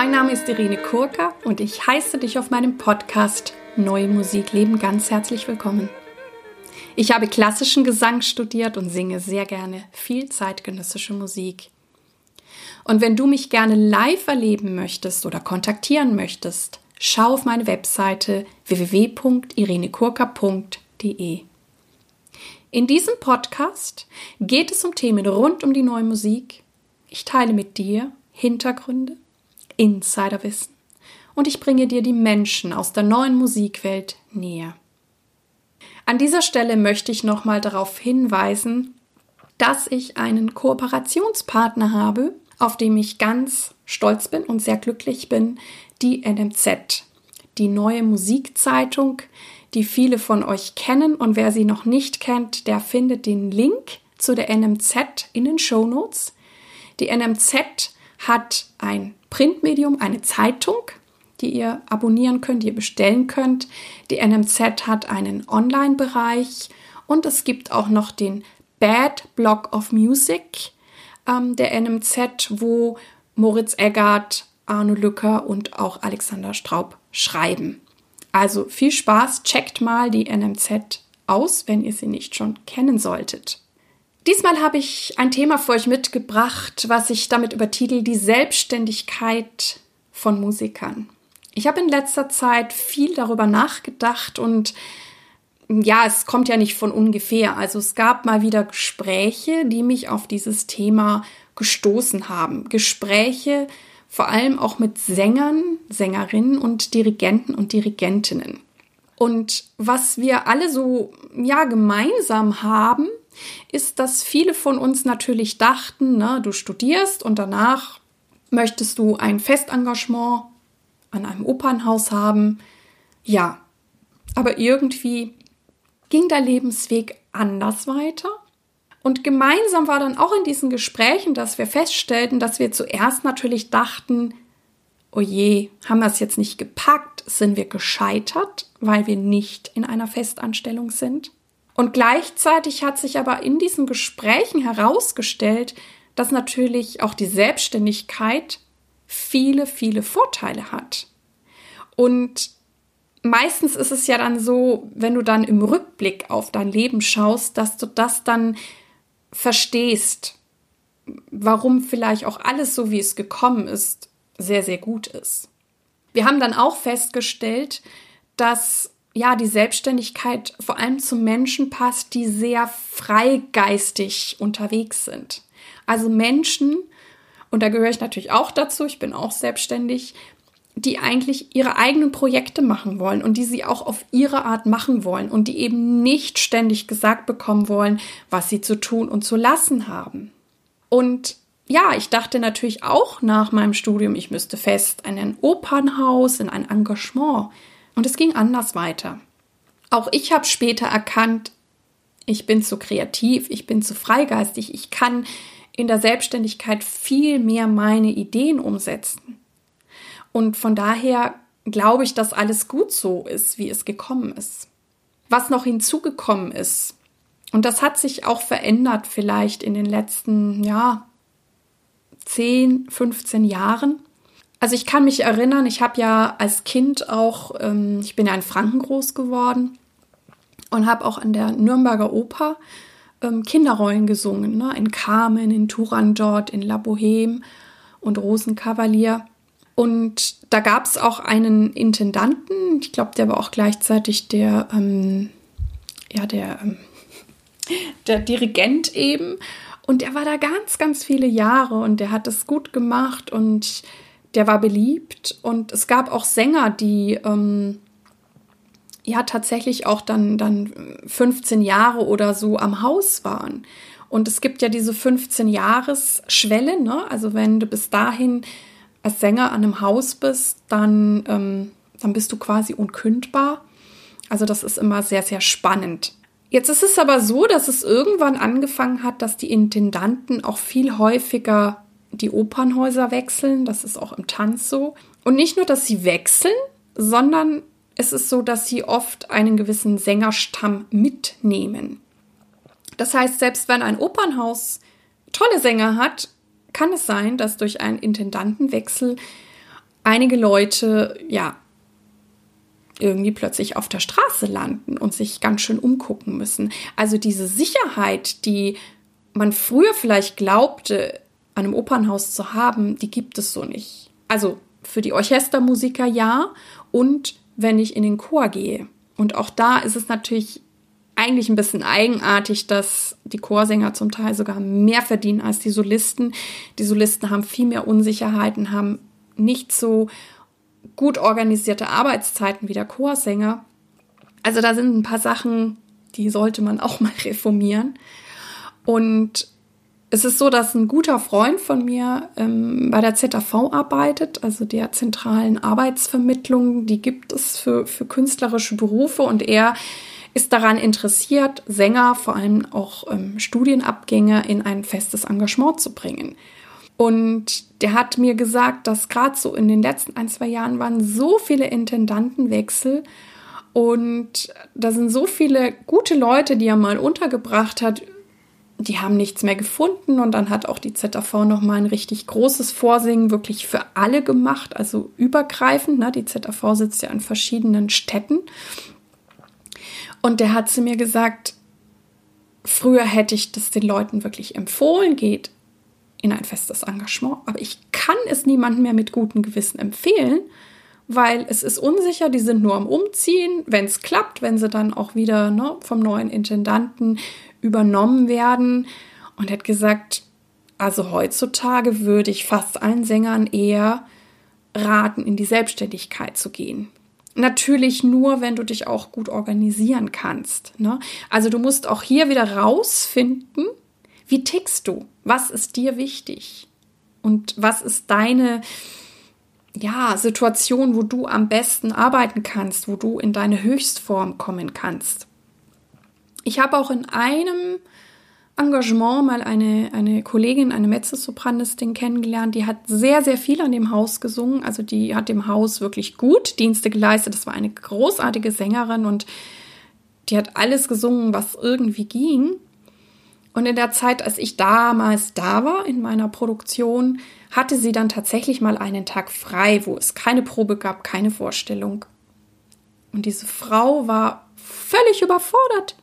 Mein Name ist Irene Kurka und ich heiße dich auf meinem Podcast Neue Musik leben ganz herzlich willkommen. Ich habe klassischen Gesang studiert und singe sehr gerne viel zeitgenössische Musik. Und wenn du mich gerne live erleben möchtest oder kontaktieren möchtest, schau auf meine Webseite www.irenekurka.de. In diesem Podcast geht es um Themen rund um die neue Musik. Ich teile mit dir Hintergründe, Insiderwissen und ich bringe dir die Menschen aus der neuen Musikwelt näher. An dieser Stelle möchte ich nochmal darauf hinweisen, dass ich einen Kooperationspartner habe, auf dem ich ganz stolz bin und sehr glücklich bin, die NMZ, die neue Musikzeitung, die viele von euch kennen und wer sie noch nicht kennt, der findet den Link zu der NMZ in den Show Notes. Die NMZ hat ein Printmedium, eine Zeitung, die ihr abonnieren könnt, die ihr bestellen könnt. Die NMZ hat einen Online-Bereich und es gibt auch noch den Bad Block of Music ähm, der NMZ, wo Moritz Eggert, Arno Lücker und auch Alexander Straub schreiben. Also viel Spaß, checkt mal die NMZ aus, wenn ihr sie nicht schon kennen solltet. Diesmal habe ich ein Thema für euch mitgebracht, was ich damit übertitel Die Selbstständigkeit von Musikern. Ich habe in letzter Zeit viel darüber nachgedacht und ja, es kommt ja nicht von ungefähr. Also es gab mal wieder Gespräche, die mich auf dieses Thema gestoßen haben. Gespräche vor allem auch mit Sängern, Sängerinnen und Dirigenten und Dirigentinnen. Und was wir alle so ja gemeinsam haben, ist, dass viele von uns natürlich dachten, ne, du studierst und danach möchtest du ein Festengagement an einem Opernhaus haben. Ja, aber irgendwie ging der Lebensweg anders weiter. Und gemeinsam war dann auch in diesen Gesprächen, dass wir feststellten, dass wir zuerst natürlich dachten, oh je, haben wir es jetzt nicht gepackt? Sind wir gescheitert, weil wir nicht in einer Festanstellung sind? Und gleichzeitig hat sich aber in diesen Gesprächen herausgestellt, dass natürlich auch die Selbstständigkeit viele, viele Vorteile hat. Und meistens ist es ja dann so, wenn du dann im Rückblick auf dein Leben schaust, dass du das dann verstehst, warum vielleicht auch alles so, wie es gekommen ist, sehr, sehr gut ist. Wir haben dann auch festgestellt, dass ja, die Selbstständigkeit vor allem zu Menschen passt, die sehr freigeistig unterwegs sind. Also Menschen, und da gehöre ich natürlich auch dazu, ich bin auch selbstständig, die eigentlich ihre eigenen Projekte machen wollen und die sie auch auf ihre Art machen wollen und die eben nicht ständig gesagt bekommen wollen, was sie zu tun und zu lassen haben. Und ja, ich dachte natürlich auch nach meinem Studium, ich müsste fest in ein Opernhaus, in ein Engagement und es ging anders weiter. Auch ich habe später erkannt, ich bin zu kreativ, ich bin zu freigeistig, ich kann in der Selbstständigkeit viel mehr meine Ideen umsetzen. Und von daher glaube ich, dass alles gut so ist, wie es gekommen ist. Was noch hinzugekommen ist, und das hat sich auch verändert vielleicht in den letzten, ja, 10, 15 Jahren, also ich kann mich erinnern, ich habe ja als Kind auch, ähm, ich bin ja in Franken groß geworden und habe auch an der Nürnberger Oper ähm, Kinderrollen gesungen, ne? in Carmen, in Turandot, in La Boheme und Rosenkavalier. Und da gab es auch einen Intendanten, ich glaube, der war auch gleichzeitig der, ähm, ja, der, ähm, der Dirigent eben. Und der war da ganz, ganz viele Jahre und der hat es gut gemacht und der war beliebt und es gab auch Sänger, die ähm, ja tatsächlich auch dann, dann 15 Jahre oder so am Haus waren. Und es gibt ja diese 15-Jahres-Schwelle, ne? Also wenn du bis dahin als Sänger an einem Haus bist, dann, ähm, dann bist du quasi unkündbar. Also das ist immer sehr, sehr spannend. Jetzt ist es aber so, dass es irgendwann angefangen hat, dass die Intendanten auch viel häufiger die Opernhäuser wechseln. Das ist auch im Tanz so. Und nicht nur, dass sie wechseln, sondern es ist so, dass sie oft einen gewissen Sängerstamm mitnehmen. Das heißt, selbst wenn ein Opernhaus tolle Sänger hat, kann es sein, dass durch einen Intendantenwechsel einige Leute, ja, irgendwie plötzlich auf der Straße landen und sich ganz schön umgucken müssen. Also diese Sicherheit, die man früher vielleicht glaubte, an einem Opernhaus zu haben, die gibt es so nicht. Also für die Orchestermusiker ja und wenn ich in den Chor gehe. Und auch da ist es natürlich eigentlich ein bisschen eigenartig, dass die Chorsänger zum Teil sogar mehr verdienen als die Solisten. Die Solisten haben viel mehr Unsicherheiten, haben nicht so gut organisierte Arbeitszeiten wie der Chorsänger. Also da sind ein paar Sachen, die sollte man auch mal reformieren. Und es ist so, dass ein guter Freund von mir ähm, bei der ZAV arbeitet, also der zentralen Arbeitsvermittlung. Die gibt es für, für künstlerische Berufe und er ist daran interessiert, Sänger, vor allem auch ähm, Studienabgänger, in ein festes Engagement zu bringen. Und der hat mir gesagt, dass gerade so in den letzten ein, zwei Jahren waren so viele Intendantenwechsel und da sind so viele gute Leute, die er mal untergebracht hat, die haben nichts mehr gefunden und dann hat auch die ZAV nochmal ein richtig großes Vorsingen wirklich für alle gemacht, also übergreifend. Ne? Die ZAV sitzt ja in verschiedenen Städten. Und der hat zu mir gesagt, früher hätte ich das den Leuten wirklich empfohlen, geht in ein festes Engagement, aber ich kann es niemandem mehr mit gutem Gewissen empfehlen, weil es ist unsicher, die sind nur am Umziehen. Wenn es klappt, wenn sie dann auch wieder ne, vom neuen Intendanten übernommen werden. Und hat gesagt, also heutzutage würde ich fast allen Sängern eher raten, in die Selbstständigkeit zu gehen. Natürlich nur, wenn du dich auch gut organisieren kannst. Ne? Also du musst auch hier wieder rausfinden, wie tickst du? Was ist dir wichtig? Und was ist deine ja, Situation, wo du am besten arbeiten kannst, wo du in deine Höchstform kommen kannst? Ich habe auch in einem Engagement mal eine, eine Kollegin, eine Mezzosopranistin kennengelernt, die hat sehr, sehr viel an dem Haus gesungen. Also die hat dem Haus wirklich gut Dienste geleistet. Das war eine großartige Sängerin und die hat alles gesungen, was irgendwie ging. Und in der Zeit, als ich damals da war in meiner Produktion, hatte sie dann tatsächlich mal einen Tag frei, wo es keine Probe gab, keine Vorstellung. Und diese Frau war völlig überfordert.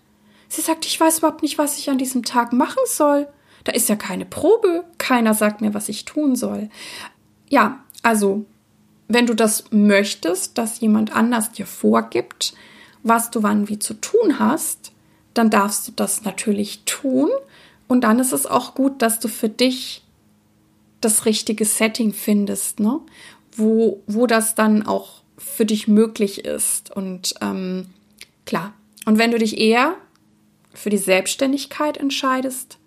Sie sagt, ich weiß überhaupt nicht, was ich an diesem Tag machen soll. Da ist ja keine Probe. Keiner sagt mir, was ich tun soll. Ja, also, wenn du das möchtest, dass jemand anders dir vorgibt, was du wann wie zu tun hast, dann darfst du das natürlich tun. Und dann ist es auch gut, dass du für dich das richtige Setting findest, ne? wo, wo das dann auch für dich möglich ist. Und ähm, klar, und wenn du dich eher für die Selbstständigkeit entscheidest,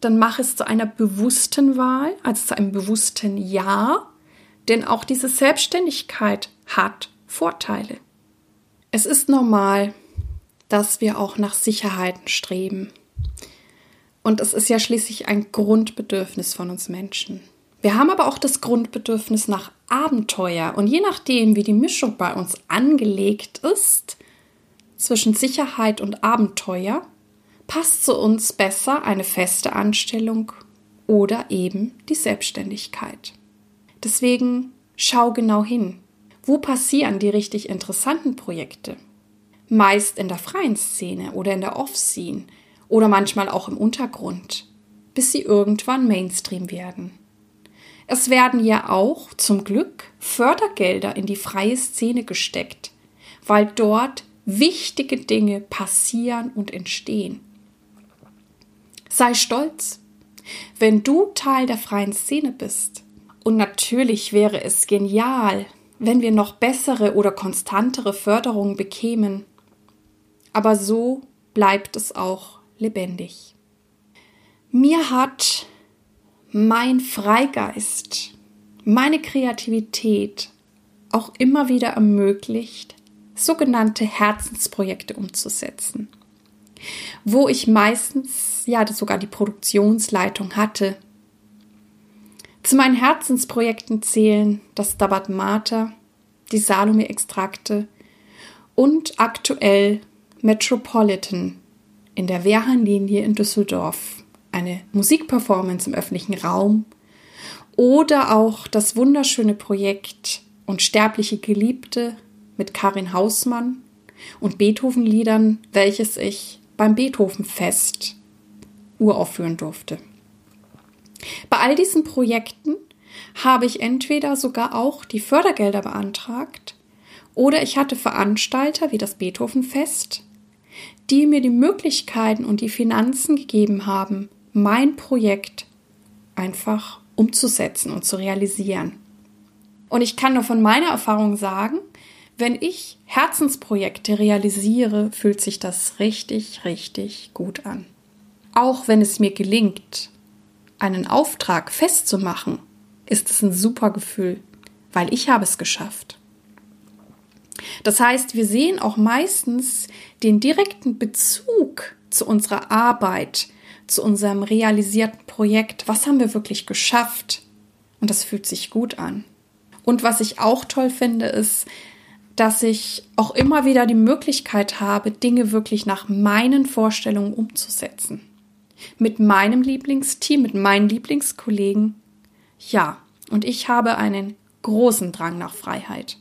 dann mach es zu einer bewussten Wahl, also zu einem bewussten Ja, denn auch diese Selbstständigkeit hat Vorteile. Es ist normal, dass wir auch nach Sicherheiten streben. Und es ist ja schließlich ein Grundbedürfnis von uns Menschen. Wir haben aber auch das Grundbedürfnis nach Abenteuer. Und je nachdem, wie die Mischung bei uns angelegt ist, zwischen Sicherheit und Abenteuer passt zu uns besser eine feste Anstellung oder eben die Selbstständigkeit. Deswegen schau genau hin. Wo passieren die richtig interessanten Projekte? Meist in der freien Szene oder in der Off-Scene oder manchmal auch im Untergrund, bis sie irgendwann Mainstream werden. Es werden ja auch zum Glück Fördergelder in die freie Szene gesteckt, weil dort wichtige Dinge passieren und entstehen. Sei stolz, wenn du Teil der freien Szene bist. Und natürlich wäre es genial, wenn wir noch bessere oder konstantere Förderungen bekämen. Aber so bleibt es auch lebendig. Mir hat mein Freigeist, meine Kreativität auch immer wieder ermöglicht, sogenannte Herzensprojekte umzusetzen, wo ich meistens ja sogar die Produktionsleitung hatte. Zu meinen Herzensprojekten zählen das Dabat Mater, die Salome-Extrakte und aktuell Metropolitan in der Wehrhahnlinie in Düsseldorf, eine Musikperformance im öffentlichen Raum oder auch das wunderschöne Projekt Unsterbliche Geliebte mit Karin Hausmann und Beethoven-Liedern, welches ich beim Beethoven-Fest uraufführen durfte. Bei all diesen Projekten habe ich entweder sogar auch die Fördergelder beantragt oder ich hatte Veranstalter wie das Beethoven-Fest, die mir die Möglichkeiten und die Finanzen gegeben haben, mein Projekt einfach umzusetzen und zu realisieren. Und ich kann nur von meiner Erfahrung sagen, wenn ich Herzensprojekte realisiere, fühlt sich das richtig, richtig gut an. Auch wenn es mir gelingt, einen Auftrag festzumachen, ist es ein super Gefühl, weil ich habe es geschafft. Das heißt, wir sehen auch meistens den direkten Bezug zu unserer Arbeit, zu unserem realisierten Projekt. Was haben wir wirklich geschafft? Und das fühlt sich gut an. Und was ich auch toll finde, ist, dass ich auch immer wieder die Möglichkeit habe, Dinge wirklich nach meinen Vorstellungen umzusetzen mit meinem Lieblingsteam, mit meinen Lieblingskollegen. Ja, und ich habe einen großen Drang nach Freiheit.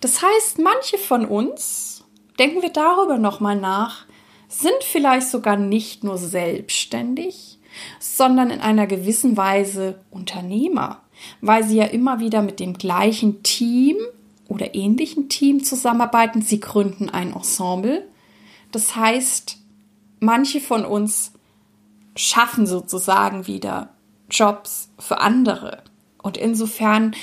Das heißt, manche von uns, denken wir darüber nochmal nach, sind vielleicht sogar nicht nur selbstständig, sondern in einer gewissen Weise Unternehmer, weil sie ja immer wieder mit dem gleichen Team oder ähnlichen Team zusammenarbeiten. Sie gründen ein Ensemble. Das heißt, manche von uns schaffen sozusagen wieder Jobs für andere. Und insofern,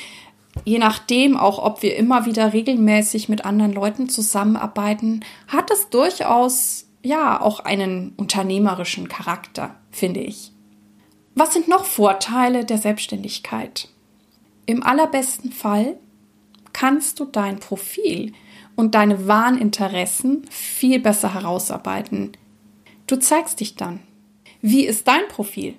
je nachdem auch, ob wir immer wieder regelmäßig mit anderen Leuten zusammenarbeiten, hat es durchaus ja auch einen unternehmerischen Charakter, finde ich. Was sind noch Vorteile der Selbstständigkeit? Im allerbesten Fall kannst du dein Profil und deine wahren Interessen viel besser herausarbeiten. Du zeigst dich dann. Wie ist dein Profil?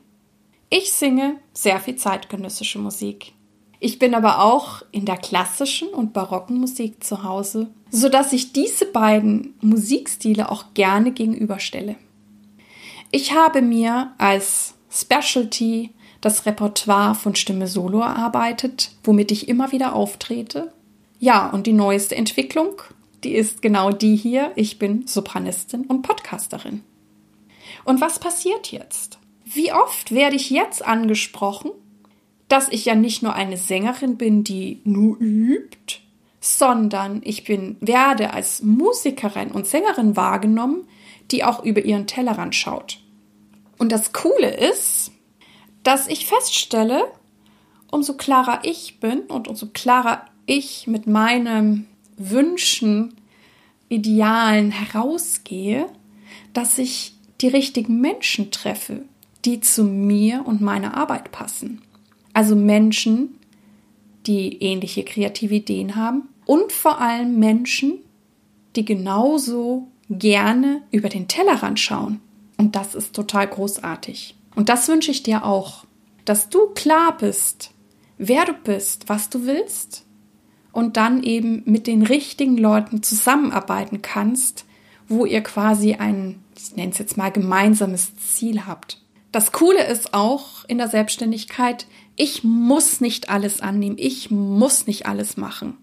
Ich singe sehr viel zeitgenössische Musik. Ich bin aber auch in der klassischen und barocken Musik zu Hause, so dass ich diese beiden Musikstile auch gerne gegenüberstelle. Ich habe mir als Specialty das Repertoire von Stimme Solo erarbeitet, womit ich immer wieder auftrete. Ja, und die neueste Entwicklung, die ist genau die hier. Ich bin Sopranistin und Podcasterin. Und was passiert jetzt? Wie oft werde ich jetzt angesprochen, dass ich ja nicht nur eine Sängerin bin, die nur übt, sondern ich bin, werde als Musikerin und Sängerin wahrgenommen, die auch über ihren Tellerrand schaut. Und das Coole ist, dass ich feststelle, umso klarer ich bin und umso klarer ich mit meinen Wünschen, Idealen herausgehe, dass ich die richtigen Menschen treffe, die zu mir und meiner Arbeit passen. Also Menschen, die ähnliche kreative Ideen haben und vor allem Menschen, die genauso gerne über den Tellerrand schauen. Und das ist total großartig. Und das wünsche ich dir auch, dass du klar bist, wer du bist, was du willst und dann eben mit den richtigen Leuten zusammenarbeiten kannst, wo ihr quasi ein, ich nenne es jetzt mal, gemeinsames Ziel habt. Das Coole ist auch in der Selbstständigkeit, ich muss nicht alles annehmen, ich muss nicht alles machen.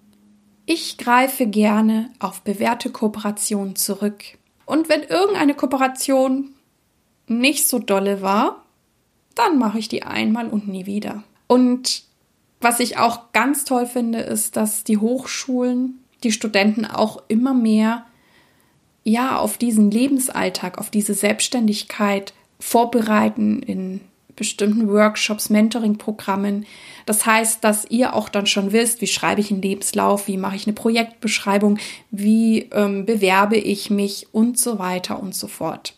Ich greife gerne auf bewährte Kooperationen zurück. Und wenn irgendeine Kooperation nicht so dolle war, dann mache ich die einmal und nie wieder. Und was ich auch ganz toll finde, ist, dass die Hochschulen die Studenten auch immer mehr ja, auf diesen Lebensalltag, auf diese Selbstständigkeit vorbereiten in bestimmten Workshops, Mentoring-Programmen. Das heißt, dass ihr auch dann schon wisst, wie schreibe ich einen Lebenslauf, wie mache ich eine Projektbeschreibung, wie ähm, bewerbe ich mich und so weiter und so fort.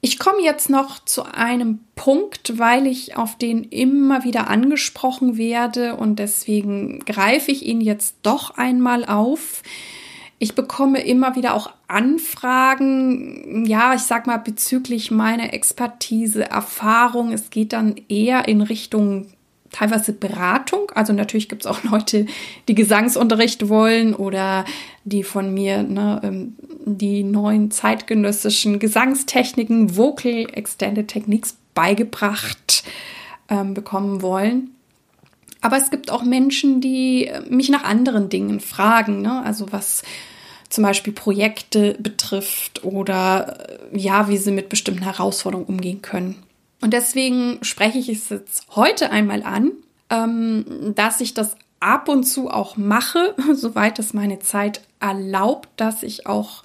Ich komme jetzt noch zu einem Punkt, weil ich auf den immer wieder angesprochen werde und deswegen greife ich ihn jetzt doch einmal auf. Ich bekomme immer wieder auch Anfragen, ja, ich sag mal bezüglich meiner Expertise, Erfahrung. Es geht dann eher in Richtung teilweise Beratung. Also natürlich gibt es auch Leute, die Gesangsunterricht wollen oder die von mir ne, ähm, die neuen zeitgenössischen Gesangstechniken, Vocal Extended Techniques beigebracht ähm, bekommen wollen. Aber es gibt auch Menschen, die mich nach anderen Dingen fragen, ne? also was zum Beispiel Projekte betrifft oder äh, ja, wie sie mit bestimmten Herausforderungen umgehen können. Und deswegen spreche ich es jetzt heute einmal an, ähm, dass ich das ab und zu auch mache, soweit es meine Zeit erlaubt, dass ich auch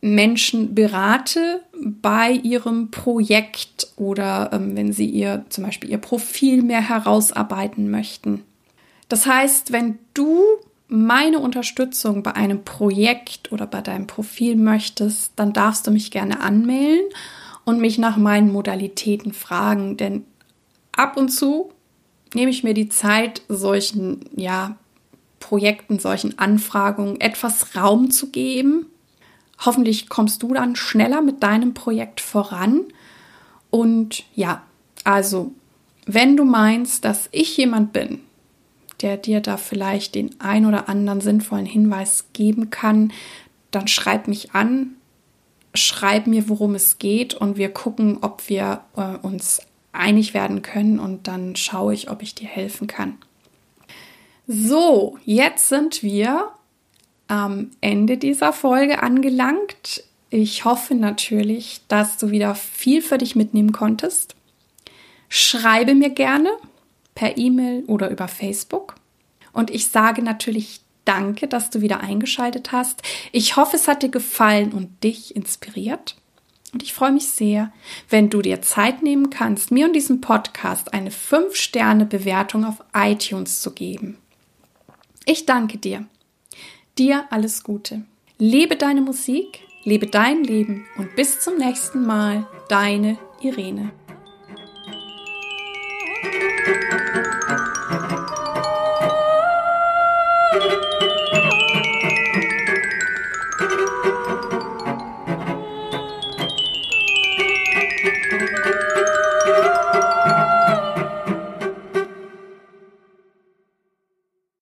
Menschen berate bei ihrem Projekt oder ähm, wenn sie ihr zum Beispiel ihr Profil mehr herausarbeiten möchten. Das heißt, wenn du meine Unterstützung bei einem Projekt oder bei deinem Profil möchtest, dann darfst du mich gerne anmelden und mich nach meinen Modalitäten fragen, denn ab und zu nehme ich mir die Zeit, solchen ja, Projekten, solchen Anfragungen etwas Raum zu geben. Hoffentlich kommst du dann schneller mit deinem Projekt voran. Und ja, also, wenn du meinst, dass ich jemand bin, der dir da vielleicht den ein oder anderen sinnvollen Hinweis geben kann, dann schreib mich an, schreib mir, worum es geht und wir gucken, ob wir äh, uns einig werden können und dann schaue ich, ob ich dir helfen kann. So, jetzt sind wir am Ende dieser Folge angelangt. Ich hoffe natürlich, dass du wieder viel für dich mitnehmen konntest. Schreibe mir gerne per E-Mail oder über Facebook. Und ich sage natürlich Danke, dass du wieder eingeschaltet hast. Ich hoffe, es hat dir gefallen und dich inspiriert. Und ich freue mich sehr, wenn du dir Zeit nehmen kannst, mir und diesem Podcast eine 5-Sterne-Bewertung auf iTunes zu geben. Ich danke dir. Dir alles Gute. Lebe deine Musik, lebe dein Leben und bis zum nächsten Mal, deine Irene.